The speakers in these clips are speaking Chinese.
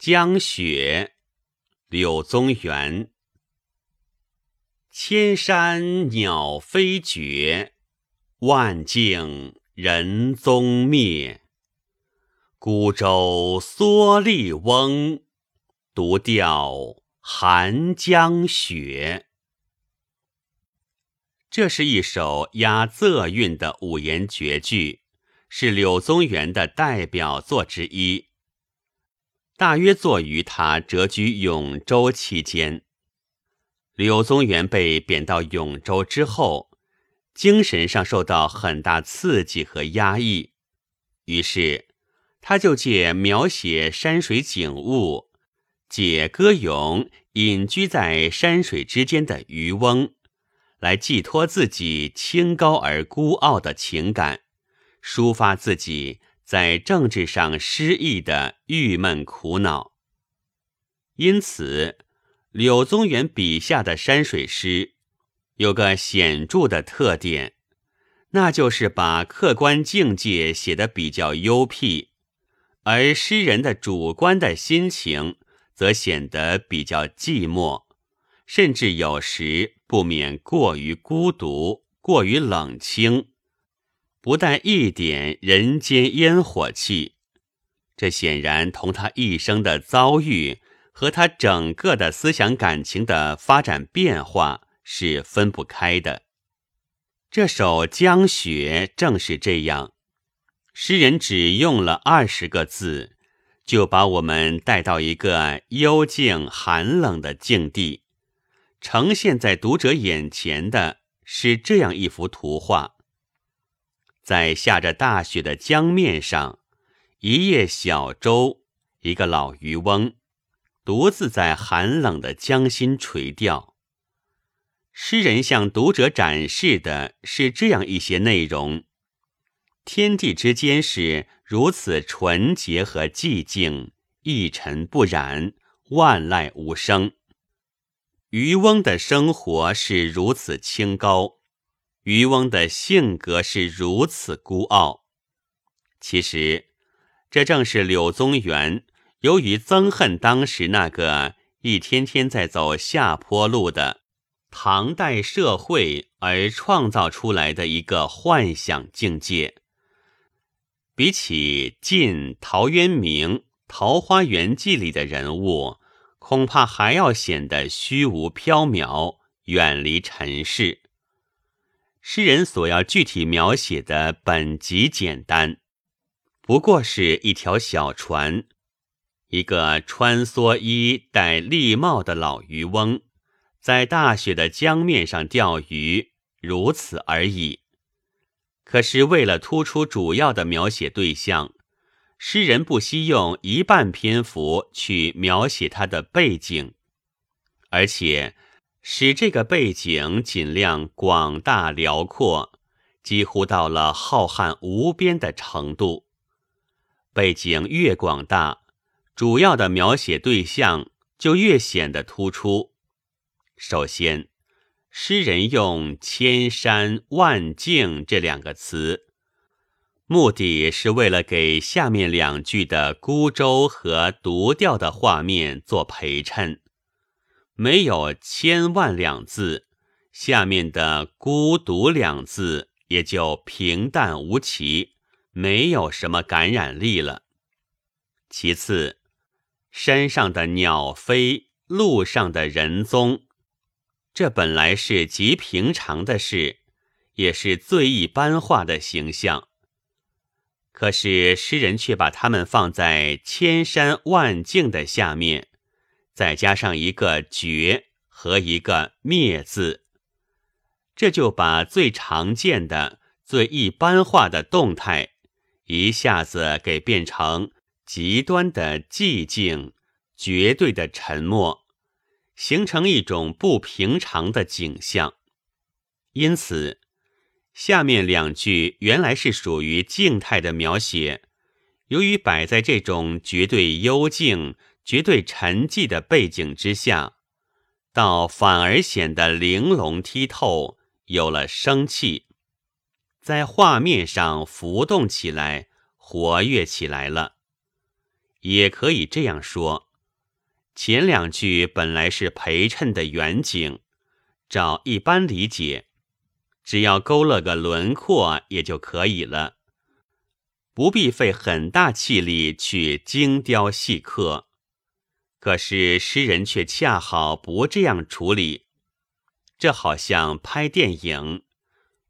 江雪，柳宗元。千山鸟飞绝，万径人踪灭。孤舟蓑笠翁，独钓寒江雪。这是一首押仄韵的五言绝句，是柳宗元的代表作之一。大约作于他谪居永州期间。柳宗元被贬到永州之后，精神上受到很大刺激和压抑，于是他就借描写山水景物，解歌咏隐居在山水之间的渔翁。来寄托自己清高而孤傲的情感，抒发自己在政治上失意的郁闷苦恼。因此，柳宗元笔下的山水诗有个显著的特点，那就是把客观境界写得比较幽僻，而诗人的主观的心情则显得比较寂寞。甚至有时不免过于孤独，过于冷清，不带一点人间烟火气。这显然同他一生的遭遇和他整个的思想感情的发展变化是分不开的。这首《江雪》正是这样，诗人只用了二十个字，就把我们带到一个幽静寒冷的境地。呈现在读者眼前的是这样一幅图画：在下着大雪的江面上，一叶小舟，一个老渔翁，独自在寒冷的江心垂钓。诗人向读者展示的是这样一些内容：天地之间是如此纯洁和寂静，一尘不染，万籁无声。渔翁的生活是如此清高，渔翁的性格是如此孤傲。其实，这正是柳宗元由于憎恨当时那个一天天在走下坡路的唐代社会而创造出来的一个幻想境界。比起晋陶渊明《桃花源记》里的人物。恐怕还要显得虚无缥缈，远离尘世。诗人所要具体描写的本极简单，不过是一条小船，一个穿蓑衣、戴笠帽的老渔翁，在大雪的江面上钓鱼，如此而已。可是为了突出主要的描写对象。诗人不惜用一半篇幅去描写他的背景，而且使这个背景尽量广大辽阔，几乎到了浩瀚无边的程度。背景越广大，主要的描写对象就越显得突出。首先，诗人用“千山万径”这两个词。目的是为了给下面两句的孤舟和独钓的画面做陪衬，没有“千万”两字，下面的“孤独”两字也就平淡无奇，没有什么感染力了。其次，山上的鸟飞，路上的人踪，这本来是极平常的事，也是最一般化的形象。可是诗人却把它们放在千山万径的下面，再加上一个绝和一个灭字，这就把最常见的、最一般化的动态，一下子给变成极端的寂静、绝对的沉默，形成一种不平常的景象。因此。下面两句原来是属于静态的描写，由于摆在这种绝对幽静、绝对沉寂的背景之下，倒反而显得玲珑剔透，有了生气，在画面上浮动起来，活跃起来了。也可以这样说，前两句本来是陪衬的远景，照一般理解，只要勾勒个轮廓也就可以了，不必费很大气力去精雕细刻。可是诗人却恰好不这样处理，这好像拍电影，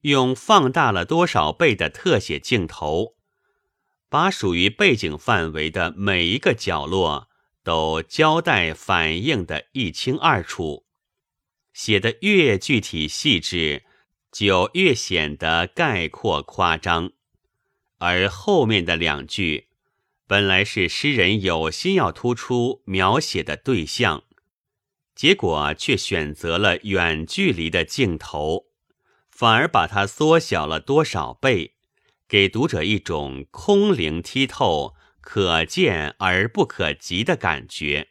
用放大了多少倍的特写镜头，把属于背景范围的每一个角落。都交代反映的一清二楚，写的越具体细致，就越显得概括夸张。而后面的两句，本来是诗人有心要突出描写的对象，结果却选择了远距离的镜头，反而把它缩小了多少倍，给读者一种空灵剔透。可见而不可及的感觉，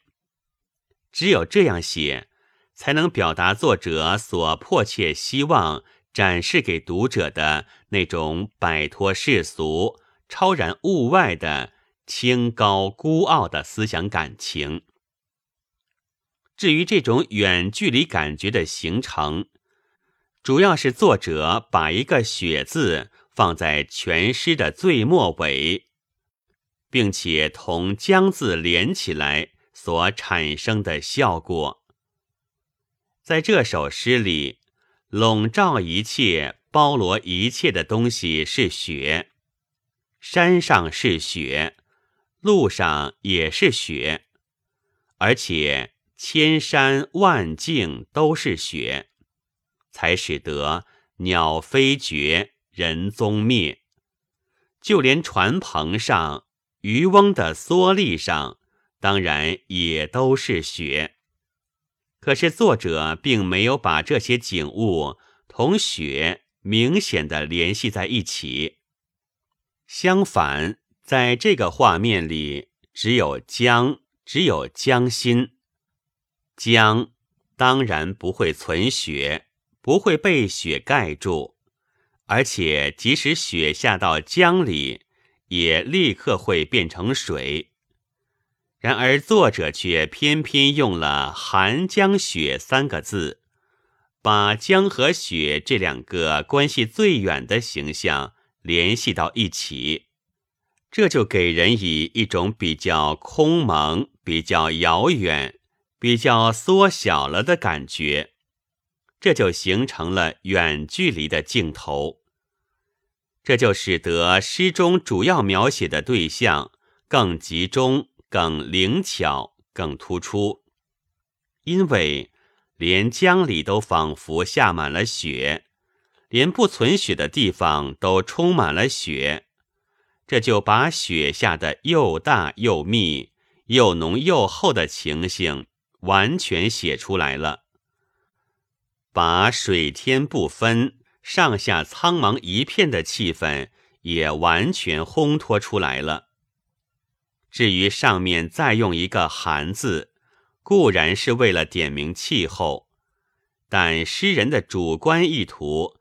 只有这样写，才能表达作者所迫切希望展示给读者的那种摆脱世俗、超然物外的清高孤傲的思想感情。至于这种远距离感觉的形成，主要是作者把一个“雪”字放在全诗的最末尾。并且同“将”字连起来所产生的效果，在这首诗里，笼罩一切、包罗一切的东西是雪。山上是雪，路上也是雪，而且千山万径都是雪，才使得鸟飞绝，人踪灭。就连船篷上。渔翁的蓑笠上，当然也都是雪。可是作者并没有把这些景物同雪明显的联系在一起。相反，在这个画面里，只有江，只有江心。江当然不会存雪，不会被雪盖住，而且即使雪下到江里。也立刻会变成水，然而作者却偏偏用了“寒江雪”三个字，把江和雪这两个关系最远的形象联系到一起，这就给人以一种比较空蒙、比较遥远、比较缩小了的感觉，这就形成了远距离的镜头。这就使得诗中主要描写的对象更集中、更灵巧、更突出，因为连江里都仿佛下满了雪，连不存雪的地方都充满了雪，这就把雪下的又大又密、又浓又厚的情形完全写出来了，把水天不分。上下苍茫一片的气氛也完全烘托出来了。至于上面再用一个“寒”字，固然是为了点明气候，但诗人的主观意图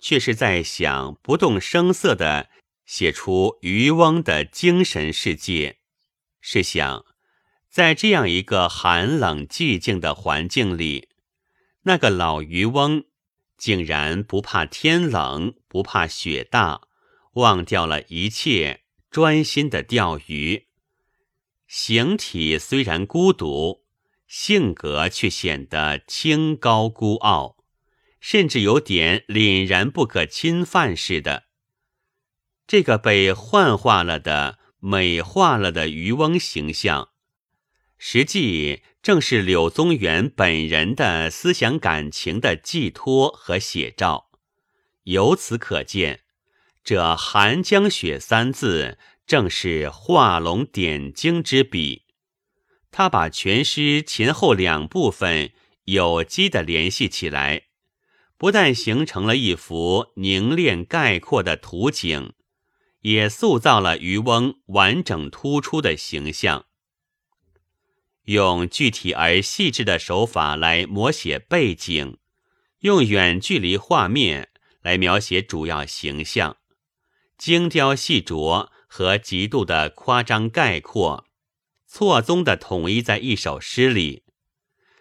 却是在想不动声色的写出渔翁的精神世界，试想在这样一个寒冷寂静的环境里，那个老渔翁。竟然不怕天冷，不怕雪大，忘掉了一切，专心的钓鱼。形体虽然孤独，性格却显得清高孤傲，甚至有点凛然不可侵犯似的。这个被幻化了的、美化了的渔翁形象，实际。正是柳宗元本人的思想感情的寄托和写照，由此可见，这“寒江雪”三字正是画龙点睛之笔。他把全诗前后两部分有机的联系起来，不但形成了一幅凝练概括的图景，也塑造了渔翁完整突出的形象。用具体而细致的手法来摹写背景，用远距离画面来描写主要形象，精雕细琢和极度的夸张概括，错综的统一在一首诗里，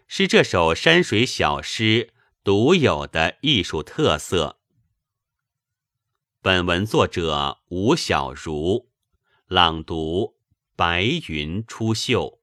是这首山水小诗独有的艺术特色。本文作者吴小如，朗读：白云出岫。